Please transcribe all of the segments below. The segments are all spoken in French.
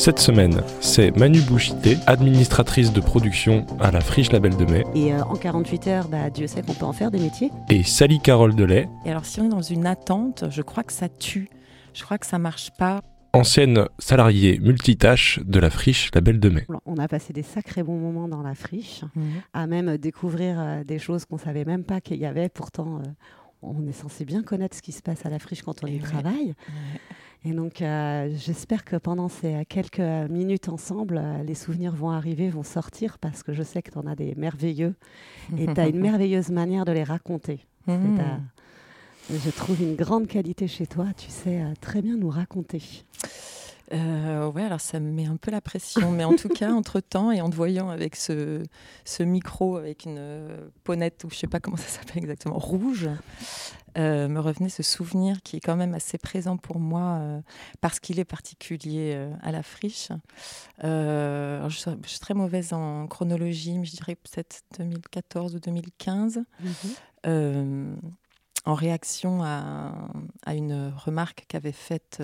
Cette semaine, c'est Manu Bouchité, administratrice de production à la Friche Label de Mai, Et euh, en 48 heures, bah, Dieu sait qu'on peut en faire des métiers. et Sally Carole Delay, Et alors, si on est dans une attente, je crois que ça tue. Je crois que ça marche pas. ancienne salariée multitâche de la Friche Label de Mai. On a passé des sacrés bons moments dans la friche, à même découvrir euh, des choses qu'on savait même pas qu'il y avait. Pourtant, euh, on est censé bien connaître ce qui se passe à la friche quand on Et y ouais. travaille. Et donc, euh, j'espère que pendant ces euh, quelques minutes ensemble, euh, les souvenirs vont arriver, vont sortir, parce que je sais que tu en as des merveilleux. Et tu as une merveilleuse manière de les raconter. Euh, je trouve une grande qualité chez toi. Tu sais euh, très bien nous raconter. Euh, ouais, alors ça me met un peu la pression, mais en tout cas, entre temps et en te voyant avec ce, ce micro, avec une euh, ponette, ou je sais pas comment ça s'appelle exactement, rouge, euh, me revenait ce souvenir qui est quand même assez présent pour moi euh, parce qu'il est particulier euh, à la friche. Je, suis- je suis très mauvaise en chronologie, mais je dirais peut-être 2014 ou 2015. euh, en réaction à, à une remarque qu'avait faite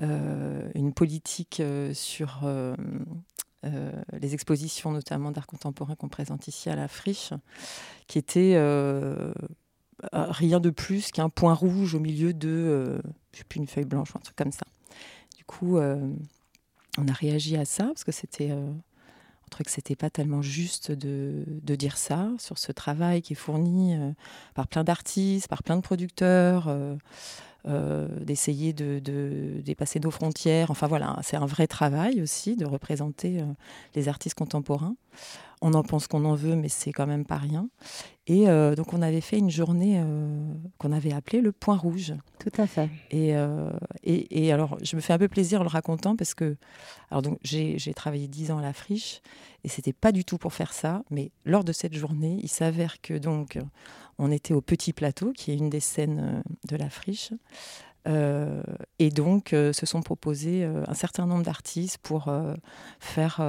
une politique euh, sur euh, euh, les expositions, notamment d'art contemporain qu'on présente ici à la friche, qui était euh, euh, rien de plus qu'un point rouge au milieu de, euh, je sais plus, une feuille blanche un truc comme ça. Du coup, euh, on a réagi à ça parce que c'était euh, on trouvait que c'était pas tellement juste de, dire ça sur ce travail qui est fourni euh, par plein d'artistes, par plein de producteurs, euh, euh, d'essayer de, de dépasser nos frontières. Enfin voilà, c'est un vrai travail aussi de représenter euh, les artistes contemporains. On en pense qu'on en veut, mais c'est quand même pas rien. Et euh, donc on avait fait une journée euh, qu'on avait appelée le Point Rouge. Tout à fait. Et, euh, et, et alors, je me fais un peu plaisir en le racontant parce que alors donc, j'ai travaillé dix ans à la friche et c'était pas du tout pour faire ça. Mais lors de cette journée, il s'avère que donc on était au Petit Plateau, qui est une des scènes de la friche. Euh, et donc, euh, se sont proposés euh, un certain nombre d'artistes pour faire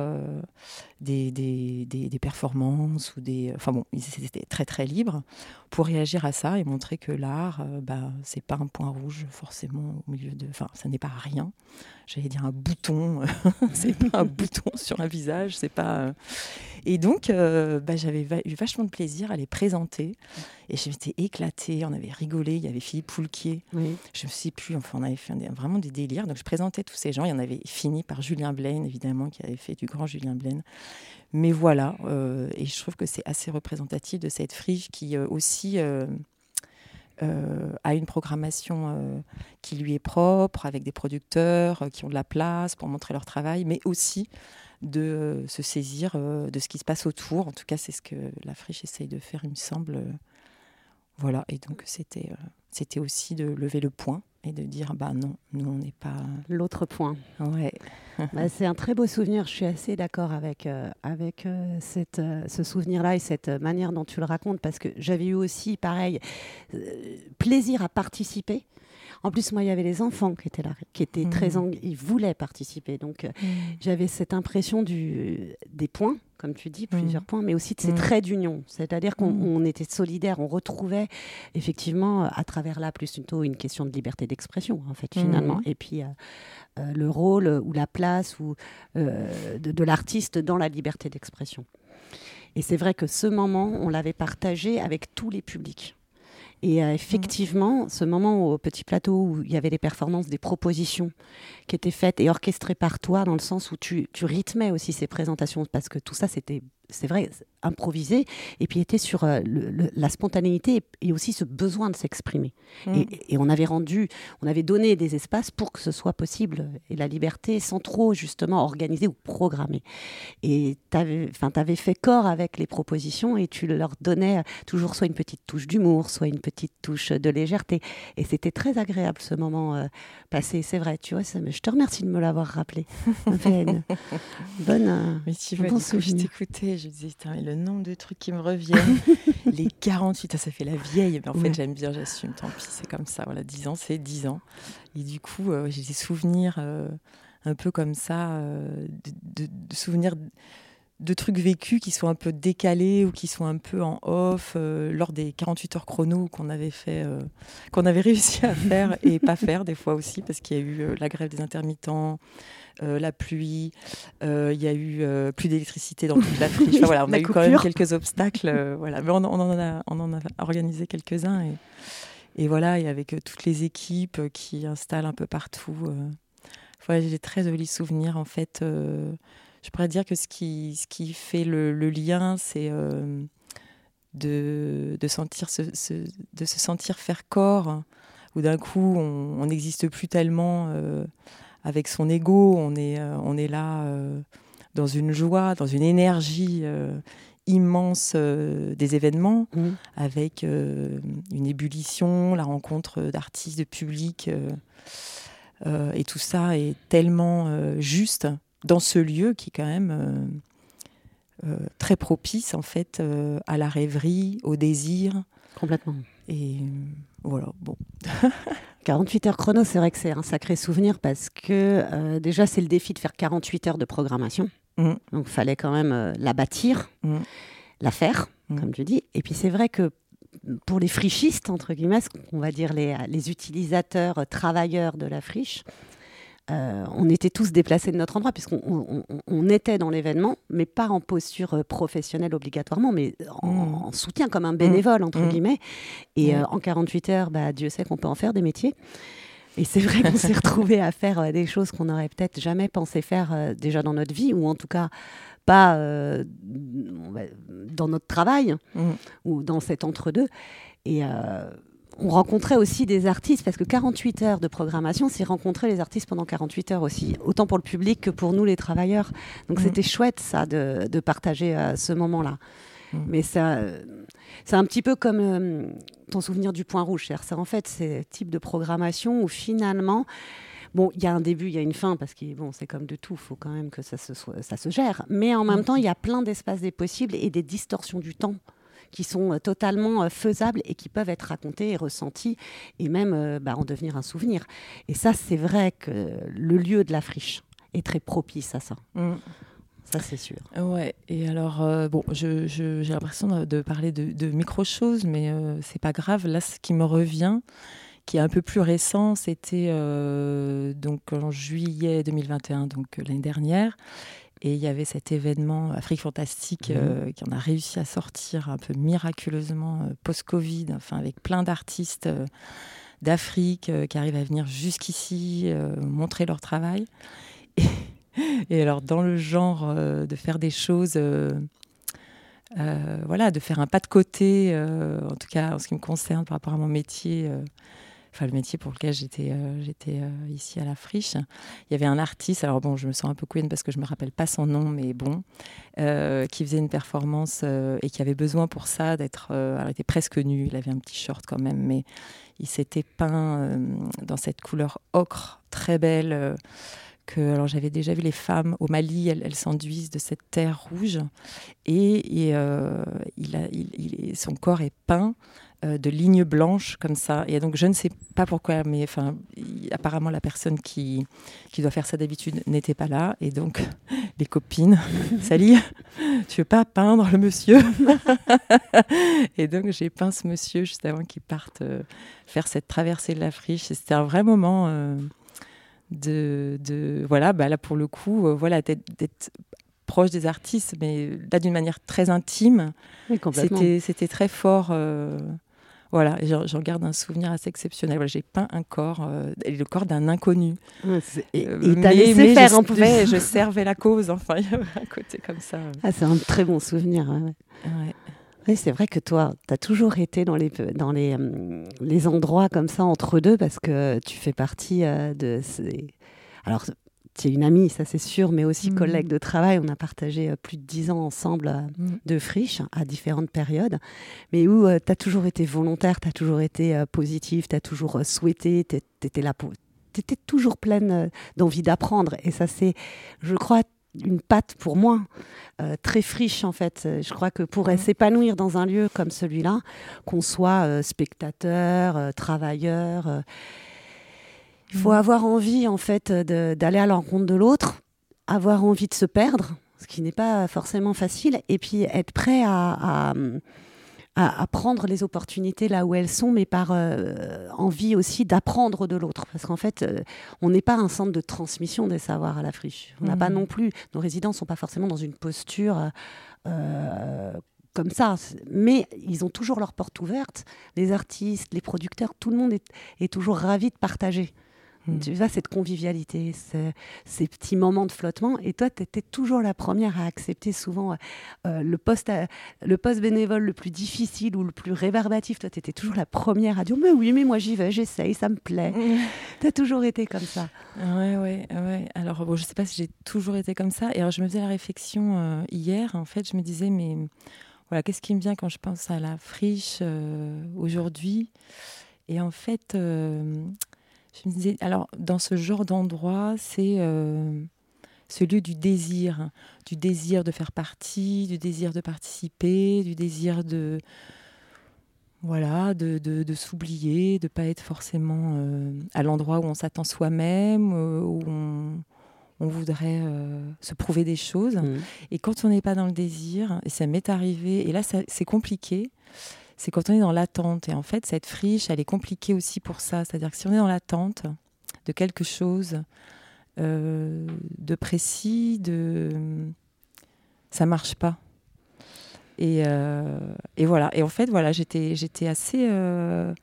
des, des, performances ou des. Enfin bon, ils étaient très très libres pour réagir à ça et montrer que l'art, euh, bah, c'est pas un point rouge forcément au milieu de. Enfin, ça n'est pas rien. J'allais dire un bouton. c'est pas un bouton sur un visage. C'est pas. euh. Et donc, euh, bah, j'avais va- eu vachement de plaisir à les présenter et je m'étais éclatée. On avait rigolé. Il y avait Philippe Poulquier. Oui. Je ne sais plus. Enfin, on avait fait vraiment des délires. Donc, je présentais tous ces gens. Il y en avait fini par Julien Blaine, évidemment, qui avait fait du grand Julien Blaine. Mais voilà, euh, et je trouve que c'est assez représentatif de cette friche qui euh, aussi euh, a une programmation qui lui est propre, avec des producteurs qui ont de la place pour montrer leur travail, mais aussi de se saisir de ce qui se passe autour. En tout cas, c'est ce que la friche essaye de faire, il me semble. Voilà, et donc c'était c'était aussi de lever le point et de dire bah non, nous on n'est pas. L'autre point. Ouais. Bah, c'est un très beau souvenir. Je suis assez d'accord avec, euh, avec euh, cette, euh, ce souvenir-là et cette manière dont tu le racontes parce que j'avais eu aussi, pareil, plaisir à participer. En plus, moi, il y avait les enfants qui étaient là, qui étaient très Mhm. eng- ils voulaient participer. Donc, euh, j'avais cette impression du, des points, comme tu dis, plusieurs Mhm. points, mais aussi de ces Mhm. traits d'union. C'est-à-dire qu'on Mhm. on était solidaires, on retrouvait effectivement euh, à travers là plus plutôt une question de liberté d'expression, en fait, Mhm. finalement. Et puis euh, euh, le rôle euh, ou la place ou, euh, de, de l'artiste dans la liberté d'expression. Et c'est vrai que ce moment, on l'avait partagé avec tous les publics. Et euh, effectivement, ce moment au petit plateau où il y avait des performances, des propositions qui étaient faites et orchestrées par toi, dans le sens où tu, tu rythmais aussi ces présentations, parce que tout ça, c'était c'est vrai, improvisé, et puis était sur euh, la spontanéité et, aussi ce besoin de s'exprimer. Mm. Et, on avait rendu, on avait donné des espaces pour que ce soit possible, et la liberté sans trop justement organiser ou programmer. Et tu avais, avais, fait corps avec les propositions et tu leur donnais toujours soit une petite touche d'humour, soit une petite touche de légèreté. Et c'était très agréable ce moment euh, passé, c'est vrai, tu vois, ça, je te remercie de me l'avoir rappelé. bonne... Euh, mais tu vois, bon je je disais, le nombre de trucs qui me reviennent. les 48, ça fait la vieille, mais en fait, j'aime bien, j'assume, tant pis, c'est comme ça. Voilà, 10 ans, c'est 10 ans. Et du coup, euh, j'ai des souvenirs euh, un peu comme ça, euh, de, souvenirs de trucs vécus qui sont un peu décalés ou qui sont un peu en off lors des 48 heures chrono qu'on avait fait, qu'on avait réussi à faire et pas faire des fois aussi parce qu'il y a eu la grève des intermittents, euh, la pluie, euh, il y a eu euh, plus d'électricité dans toute la friche. voilà, on a eu quand même quelques obstacles, voilà. mais on, en a, on en a organisé quelques-uns et, et, voilà, et avec toutes les équipes qui installent un peu partout. Voilà, j'ai très jolis souvenirs en fait. je pourrais dire que ce qui, ce qui fait le, lien, c'est de, de, sentir se, de se sentir faire corps, où d'un coup on n'existe plus tellement avec son ego, on est, euh, on est là euh, dans une joie, dans une énergie euh, immense des événements, mmh. avec une ébullition, la rencontre d'artistes, de public. et tout ça est tellement juste dans ce lieu qui est quand même très propice en fait à la rêverie, au désir. Complètement. Et voilà, bon. 48 heures chrono, c'est vrai que c'est un sacré souvenir parce que euh, déjà, c'est le défi de faire 48 heures de programmation. Mm. Donc, il fallait quand même euh, la bâtir, mm. la faire, mm. comme tu dis. Et puis, c'est vrai que pour les frichistes, entre guillemets, on va dire les, les utilisateurs, euh, travailleurs de la friche, euh, on était tous déplacés de notre endroit, puisqu'on on, était dans l'événement, mais pas en posture euh, professionnelle obligatoirement, mais en, mmh. soutien comme un bénévole, entre mmh. guillemets. Et euh, en 48 heures, bah, Dieu sait qu'on peut en faire des métiers. Et c'est vrai qu'on s'est retrouvé à faire des choses qu'on n'aurait peut-être jamais pensé faire déjà dans notre vie, ou en tout cas pas dans notre travail, mmh. ou dans cet entre-deux. Et on rencontrait aussi des artistes, parce que 48 heures de programmation, c'est rencontrer les artistes pendant 48 heures aussi, autant pour le public que pour nous les travailleurs. Donc mm. c'était chouette ça de, partager euh, ce moment-là. Mm. Mais ça, c'est un petit peu comme euh, ton souvenir du point rouge. C'est en fait ces types de programmation où finalement, bon, il y a un début, il y a une fin, parce que bon, c'est comme de tout, il faut quand même que ça se, ça se gère. Mais en même mm. temps, il y a plein d'espaces des possibles et des distorsions du temps qui sont euh, totalement euh, faisables et qui peuvent être racontés et ressentis et même euh, bah, en devenir un souvenir. Et ça, c'est vrai que le lieu de la friche est très propice à ça. Mm. Ça, c'est sûr. Ouais. Et alors, bon, j'ai l'impression de, parler de, micro-choses, mais c'est pas grave. Là, ce qui me revient, qui est un peu plus récent, c'était donc en juillet 2021, donc l'année dernière. Et il y avait cet événement Afrique Fantastique mhm. euh, qui en a réussi à sortir un peu miraculeusement euh, post-Covid, enfin avec plein d'artistes euh, d'Afrique qui arrivent à venir jusqu'ici montrer leur travail. Et, alors dans le genre de faire des choses, voilà, de faire un pas de côté, en tout cas en ce qui me concerne par rapport à mon métier enfin le métier pour lequel j'étais euh, euh, ici à la friche. Il y avait un artiste, alors bon, je me sens un peu queen parce que je me rappelle pas son nom, mais bon, euh, qui faisait une performance et qui avait besoin pour ça d'être, alors il était presque nu, il avait un petit short quand même, mais il s'était peint dans cette couleur ocre très belle. Que, alors j'avais déjà vu les femmes au Mali, elles, s'enduisent de cette terre rouge et, a, il, son corps est peint euh, de lignes blanches comme ça. Et donc, je ne sais pas pourquoi, mais enfin, apparemment, la personne qui, qui doit faire ça d'habitude n'était pas là. Et donc, les copines, Sally, tu veux pas peindre le monsieur? Et donc, j'ai peint ce monsieur juste avant qu'il parte euh, faire cette traversée de la friche. C'était un vrai moment. Euh, de, de, voilà bah là pour le coup voilà d'être proche des artistes mais là d'une manière très intime c'était c'était très fort Voilà, j'en garde un souvenir assez exceptionnel. Voilà, j'ai peint un corps, le corps d'un inconnu. et il t'a laissé faire je, en plus. je servais la cause, enfin, il y avait un côté comme ça. Ah, c'est un très bon souvenir. Ouais. Oui, c'est vrai que toi, tu as toujours été dans les, dans les, les endroits comme ça entre deux parce que tu fais partie de ces... Alors, tu es une amie, ça c'est sûr, mais aussi mmh. collègue de travail. On a partagé euh, plus de dix ans ensemble euh, mmh. de friches à différentes périodes, mais où euh, tu as toujours été volontaire, tu as toujours été positive, tu as toujours souhaité, tu étais là pour. Tu étais toujours pleine d'envie d'apprendre. Et ça, c'est, je crois, une patte pour moi, très friche en fait. Je crois que pour mmh. s'épanouir dans un lieu comme celui-là, qu'on soit spectateur, travailleur, il faut avoir envie, en fait, d'aller à l'encontre de l'autre, avoir envie de se perdre, ce qui n'est pas forcément facile, et puis être prêt à, à, prendre les opportunités là où elles sont, mais par euh, envie aussi d'apprendre de l'autre. Parce qu'en fait, euh, on n'est pas un centre de transmission des savoirs à la friche. On n'a pas mmh. non plus, nos résidents ne sont pas forcément dans une posture. Euh, comme ça, mais ils ont toujours leur porte ouverte. Les artistes, les producteurs, tout le monde est, est toujours ravi de partager. Mm. Tu vois, cette convivialité, ces petits moments de flottement. Et toi, tu étais toujours la première à accepter souvent euh, le, poste le poste bénévole le plus difficile ou le plus réverbatif. Toi, tu étais toujours la première à dire Mais oui, mais moi j'y vais, j'essaye, ça me plaît. Mm. tu as toujours été comme ça. Ouais, ouais, ouais. Alors, bon, je sais pas si j'ai toujours été comme ça. Et alors, je me faisais la réflexion euh, hier. En fait, je me disais Mais voilà, qu'est-ce qui me vient quand je pense à la friche euh, aujourd'hui? Et en fait, je me disais, alors, dans ce genre d'endroit, c'est euh, ce lieu du désir, du désir de faire partie, du désir de participer, du désir de. Voilà, de, de, s'oublier, de ne pas être forcément euh, à l'endroit où on s'attend soi-même, euh, où on, on voudrait se prouver des choses. Mmh. Et quand on n'est pas dans le désir, et ça m'est arrivé, et là c'est compliqué, c'est quand on est dans l'attente. Et en fait, cette friche, elle est compliquée aussi pour ça. C'est-à-dire que si on est dans l'attente de quelque chose euh, de précis, de ça marche pas. Et, euh, et, voilà. Et en fait, voilà, j'étais, j'étais assez. Euh,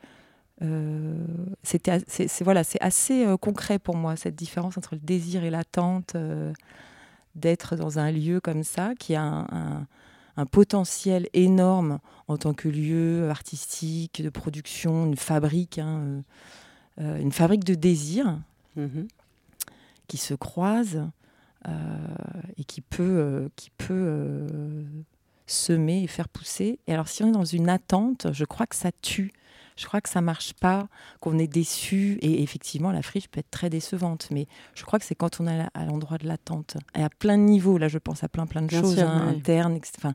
c'était, c'est, voilà, c'est assez concret pour moi cette différence entre le désir et l'attente d'être dans un lieu comme ça qui a un un potentiel énorme en tant que lieu artistique, de production, une fabrique, hein, euh, euh, une fabrique de désirs mhm. qui se croisent euh, et qui peut, qui peut semer et faire pousser. Et alors si on est dans une attente, je crois que ça tue je crois que ça marche pas, qu'on est déçu. Et effectivement, la friche peut être très décevante. Mais je crois que c'est quand on est à l'endroit de l'attente. Et à plein de niveaux, là, je pense à plein, plein de choses hein, internes, enfin,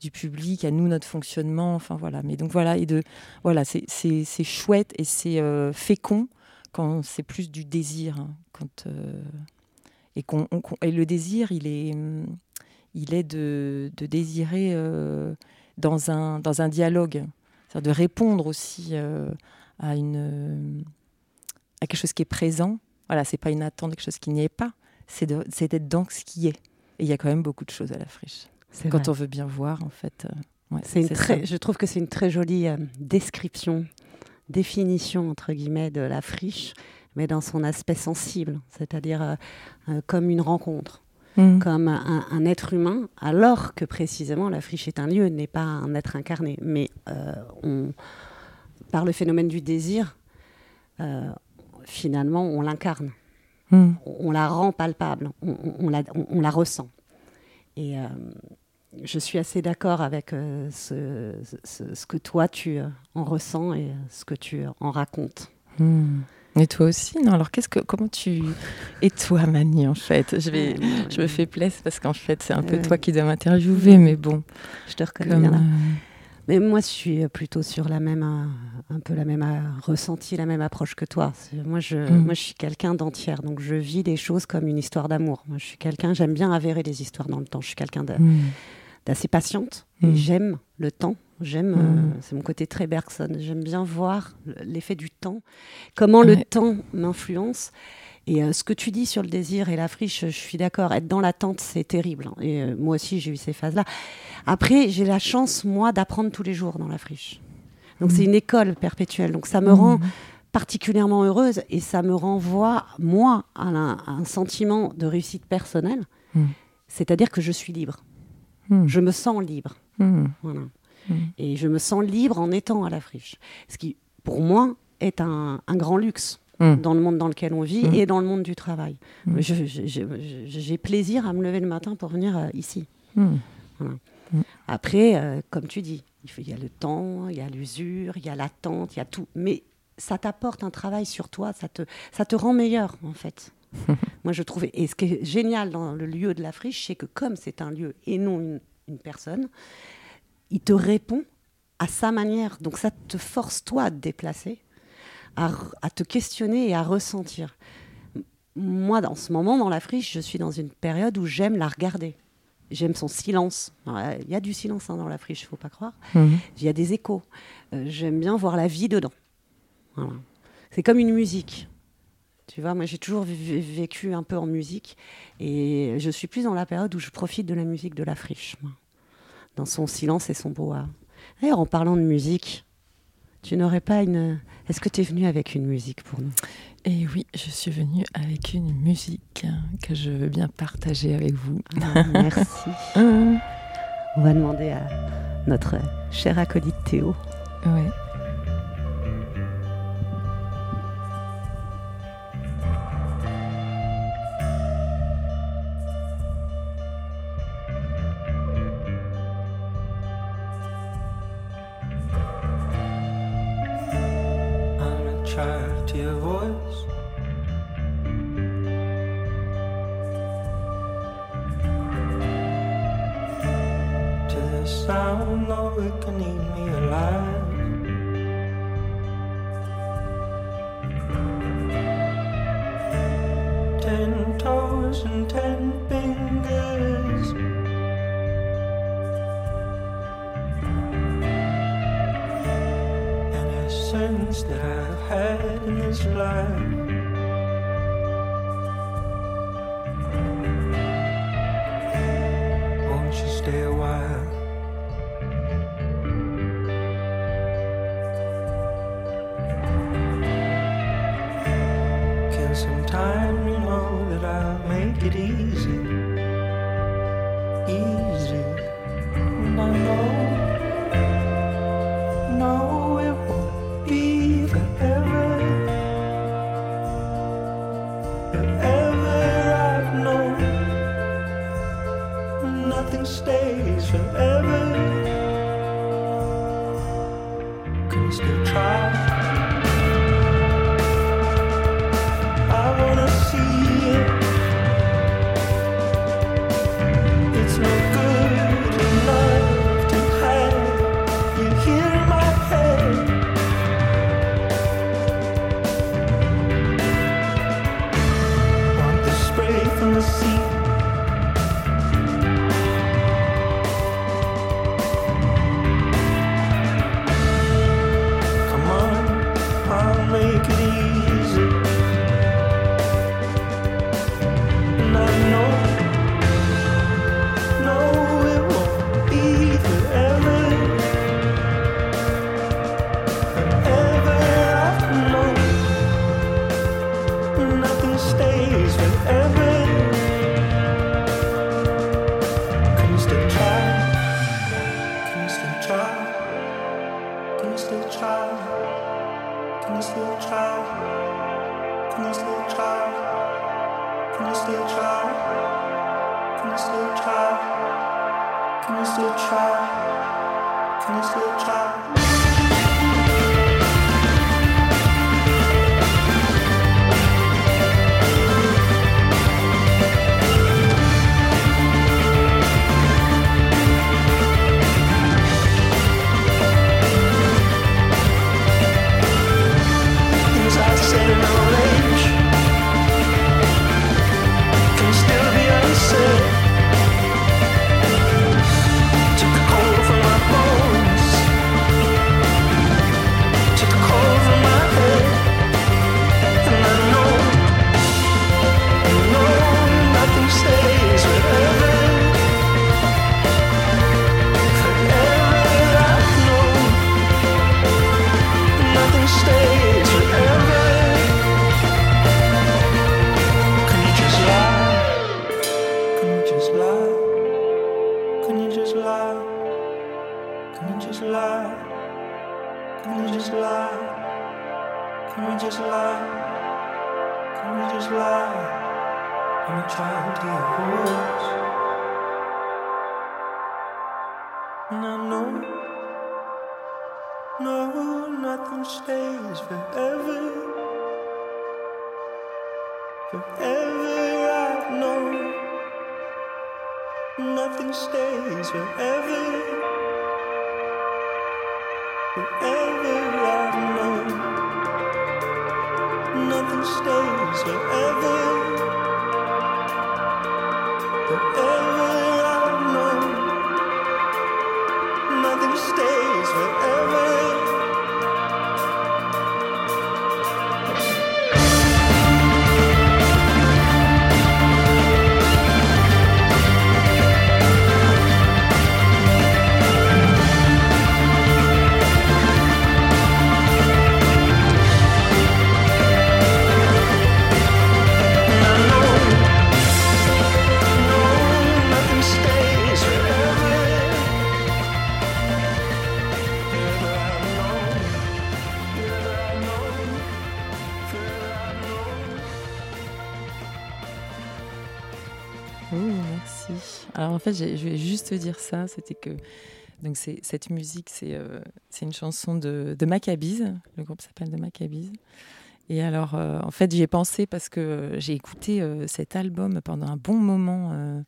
du public, à nous, notre fonctionnement. Enfin, voilà. Mais donc, voilà. Et de, voilà, c'est chouette et c'est euh, fécond quand c'est plus du désir. Hein, quand, euh, et, qu'on, et le désir, il est, il est de, de désirer euh, dans, un, dans un dialogue de répondre aussi euh, à, une, à quelque chose qui est présent. Voilà, c'est pas une attente, quelque chose qui n'y est pas. C'est d'être dans ce qui est. Et il y a quand même beaucoup de choses à la friche. Quand on veut bien voir, en fait. Euh, c'est très, je trouve que c'est une très jolie euh, description, définition, entre guillemets, de la friche, mais dans son aspect sensible, c'est-à-dire comme une rencontre. Mm. comme un, être humain, alors que précisément la friche est un lieu, n'est pas un être incarné. Mais euh, on, par le phénomène du désir, euh, finalement, on l'incarne. Mm. On, la rend palpable, on, la, on la, ressent. Et euh, je suis assez d'accord avec ce, ce, que toi, tu en ressens et ce que tu en racontes. Mm. Et toi aussi, non Alors, qu'est-ce que, comment tu. Et toi, Mani, en fait? Je, vais, je me fais plaisir parce qu'en fait, c'est un peu toi qui dois m'interviewer, mais bon. Je te reconnais bien là. Euh, mais moi, je suis plutôt sur la même, un peu la même ressenti, la même approche que toi. Moi, je, mm. moi, je suis quelqu'un d'entière, donc je vis les choses comme une histoire d'amour. Moi, je suis quelqu'un, j'aime bien avérer les histoires dans le temps. Je suis quelqu'un mm. d'assez patiente et mm. j'aime le temps. J'aime, euh, mm. c'est mon côté très Bergson. J'aime bien voir l'effet du temps, comment le temps m'influence. Et euh, ce que tu dis sur le désir et la friche, je suis d'accord. Être dans l'attente, c'est terrible. Hein. Et euh, moi aussi, j'ai eu ces phases-là. Après, j'ai la chance, moi, d'apprendre tous les jours dans la friche. Donc c'est Mm. une école perpétuelle. Donc ça me rend particulièrement heureuse et ça me renvoie, moi, à un, à un sentiment de réussite personnelle. Mm. C'est-à-dire que je suis libre. Mm. Je me sens libre. Mm. Voilà. Mm. Et je me sens libre en étant à la friche. Ce qui, pour moi, est un, un grand luxe Mm. dans le monde dans lequel on vit Mm. et dans le monde du travail. J'ai plaisir à me lever le matin pour venir euh, ici. Après, euh, comme tu dis, il y a le temps, il y a l'usure, il y a l'attente, il y a tout. Mais ça t'apporte un travail sur toi, ça te, ça te rend meilleur, en fait. Moi, je trouve. Et ce qui est génial dans le lieu de la friche, c'est que comme c'est un lieu et non une, une personne, il te répond à sa manière. Donc, ça te force, toi, à te déplacer, à, te questionner et à ressentir. Moi, dans ce moment, dans la friche, je suis dans une période où j'aime la regarder. J'aime son silence. Il y a du silence hein, dans la friche, il faut pas croire. Mm. Il y a des échos. Euh, J'aime bien voir la vie dedans. Voilà. C'est comme une musique. Tu vois, moi j'ai toujours vé- vécu un peu en musique et je suis plus dans la période où je profite de la musique de la friche, moi. Dans son silence et son brouhaha. D'ailleurs, en parlant de musique, tu n'aurais pas une. Est-ce que tu es venu avec une musique pour nous? Et oui, je suis venue avec une musique que je veux bien partager avec vous. Ah, Merci. On va demander à notre cher acolyte Théo. Ouais. Sound, though it can eat me alive. Ten toes and ten fingers. an essence that I've had in this life. Can you just lie? Can you just lie? Can you just lie? Can we just lie? Can we just lie? Am a child to your. And I know, no, nothing stays forever. Forever I know nothing stays forever. Forever, I know, nothing stays forever. Forever, I know, nothing stays forever. Je vais juste te dire ça, c'était que donc cette musique, c'est euh, une chanson de, de. Le groupe s'appelle The Maccabees. Et alors, euh, en fait, j'y ai pensé parce que j'ai écouté euh, cet album pendant un bon moment euh,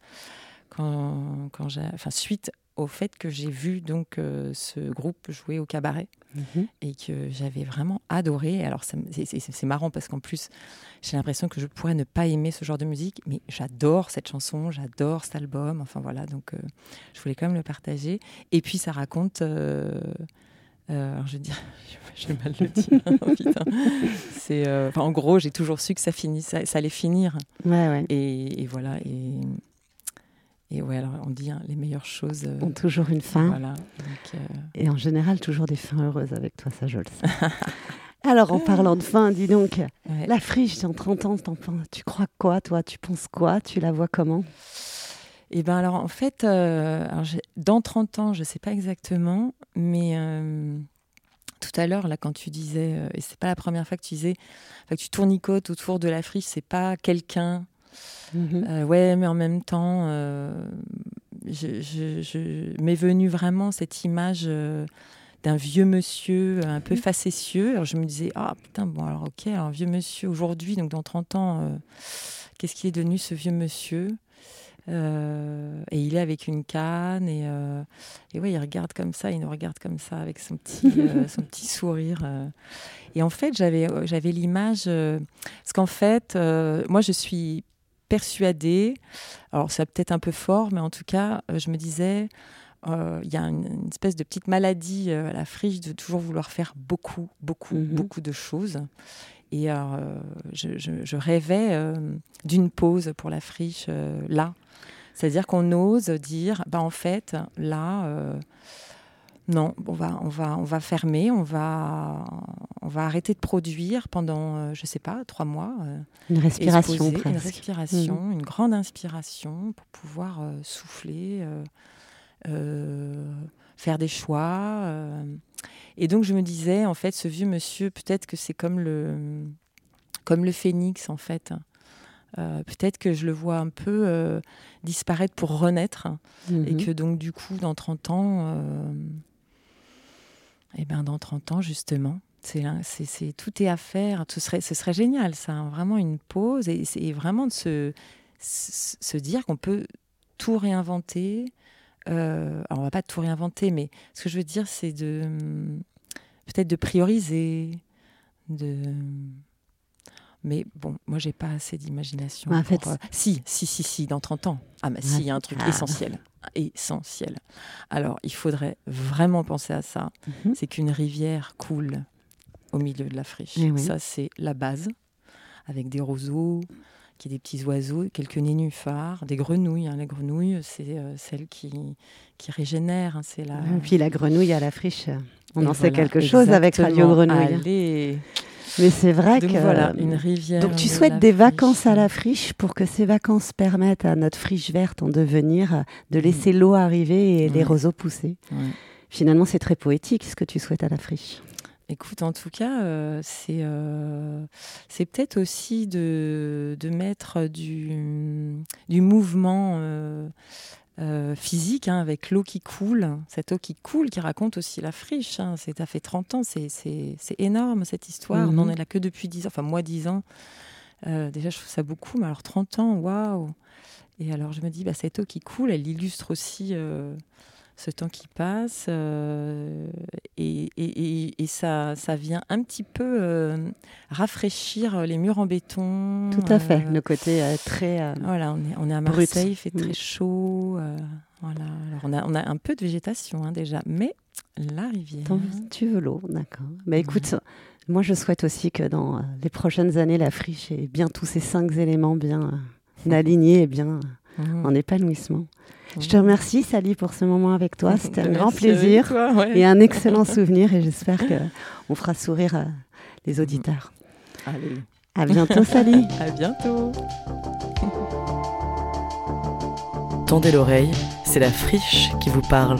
quand, quand j'ai, enfin, suite au fait que j'ai vu donc euh, ce groupe jouer au cabaret Mhm. et que j'avais vraiment adoré. Alors c'est- marrant parce qu'en plus j'ai l'impression que je pourrais ne pas aimer ce genre de musique, mais j'adore cette chanson, j'adore cet album. Enfin voilà, donc euh, je voulais quand même le partager. Et puis ça raconte. euh, alors je vais dire, je vais mal le dire. Oh, putain. C'est, en gros, j'ai toujours su que ça finit, ça, ça allait finir. Ouais, ouais. Et, et voilà. Et, et ouais, alors on dit hein, les meilleures choses. euh, Ont toujours une fin. Voilà. Donc, euh, Et en général, toujours des fins heureuses avec toi, ça je le sais. Alors, en parlant de fin, dis donc, ouais. la friche, dans 30 ans, tu crois quoi, toi? Tu penses quoi? Tu la vois comment? Et ben alors en fait, euh, alors dans 30 ans, je ne sais pas exactement, mais tout à l'heure, là, quand tu disais, et c'est pas la première fois que tu disais, que tu tournicotes autour de la friche, c'est pas quelqu'un. Mhm. Euh, ouais, mais en même temps, euh, je, je- je- m'est venue vraiment cette image euh, d'un vieux monsieur un peu facétieux. Alors je me disais, ah putain, bon, alors ok, alors un vieux monsieur aujourd'hui, donc dans 30 ans, qu'est-ce qu'il est devenu ce vieux monsieur? Euh, et il est avec une canne et, euh, et ouais, il regarde comme ça, il nous regarde comme ça avec son petit, euh, son petit sourire. Et en fait, j'avais, j'avais l'image, parce qu'en fait, moi, je suis persuadée, alors c'est peut-être un peu fort, mais en tout cas, euh, je me disais, euh, il y a une, une espèce de petite maladie euh, à la friche de toujours vouloir faire beaucoup, beaucoup, Mhm. beaucoup de choses. Et euh, je, je- je rêvais d'une pause pour la friche là. C'est-à-dire qu'on ose dire, bah, en fait, là, non, on va, on, va, on va fermer, on va, on va arrêter de produire pendant, euh, je sais pas, trois mois. euh, Une et respiration Une presque. respiration, une grande inspiration pour pouvoir euh, souffler, faire des choix. Et donc je me disais, en fait, ce vieux monsieur, peut-être que c'est comme le, comme le phénix, en fait. Euh, peut-être que je le vois un peu euh, disparaître pour renaître. Et Mhm. que donc, du coup, dans 30 ans, euh, eh ben, dans 30 ans, justement, c'est, tout est à faire. Ce serait, ce serait génial, ça, hein, vraiment une pause et, et vraiment de se, dire qu'on peut tout réinventer. Euh, alors, on va pas tout réinventer, mais ce que je veux dire, c'est de hum, peut-être de prioriser, de. Mais bon, moi, j'ai pas assez d'imagination. En fait, pour, euh, si, si, si, si, dans 30 ans. Ah, mais si, il y a un truc Ah. essentiel. Essentiel. Alors, il faudrait vraiment penser à ça. Mhm. C'est qu'une rivière coule au milieu de la friche. Eh oui. Ça, c'est la base, avec des roseaux, qui des petits oiseaux, quelques nénuphars, des grenouilles. hein. Les grenouilles, c'est euh, celles qui, qui régénèrent. hein. C'est la... Et puis la grenouille à la friche, on Et en sait quelque chose avec Radio. Grenouille. Allez. Mais c'est vrai Donc que. voilà, une rivière. Donc tu de souhaites des friche. vacances à la friche pour que ces vacances permettent à notre friche verte en devenir de laisser l'eau arriver et les roseaux pousser. Ouais. Finalement, c'est très poétique ce que tu souhaites à la friche. Écoute, en tout cas, euh, c'est euh, c'est peut-être aussi de, de mettre du, du mouvement euh, euh, physique hein, avec l'eau qui coule, cette eau qui coule qui raconte aussi la friche. Hein. C'est- Ça fait 30 ans, c'est- c'est c'est énorme cette histoire. Mhm. On en est là que depuis 10 ans, enfin moi 10 ans. Euh, déjà, je trouve ça beaucoup, mais alors 30 ans, waouh! Et alors, je me dis, bah, cette eau qui coule, elle illustre aussi euh, ce temps qui passe. euh, et et- et- et ça, ça vient un petit peu euh, rafraîchir les murs en béton. Tout à fait. euh, Le côté très. voilà, on est, on est à Brut. Marseille, il fait très chaud. voilà. Alors, on, a, on a un peu de végétation hein, déjà, mais la rivière. Tant- tu veux l'eau, d'accord. Bah écoute, moi je souhaite aussi que dans les prochaines années, la friche ait bien tous ces cinq éléments bien alignés et bien euh, Mm. en épanouissement. Je te remercie, Sally, pour ce moment avec toi. C'était un Merci grand plaisir toi, ouais. et un excellent souvenir. Et j'espère que on fera sourire euh, les auditeurs. Allez, À bientôt, Sally. à bientôt. Tendez l'oreille, c'est la friche qui vous parle.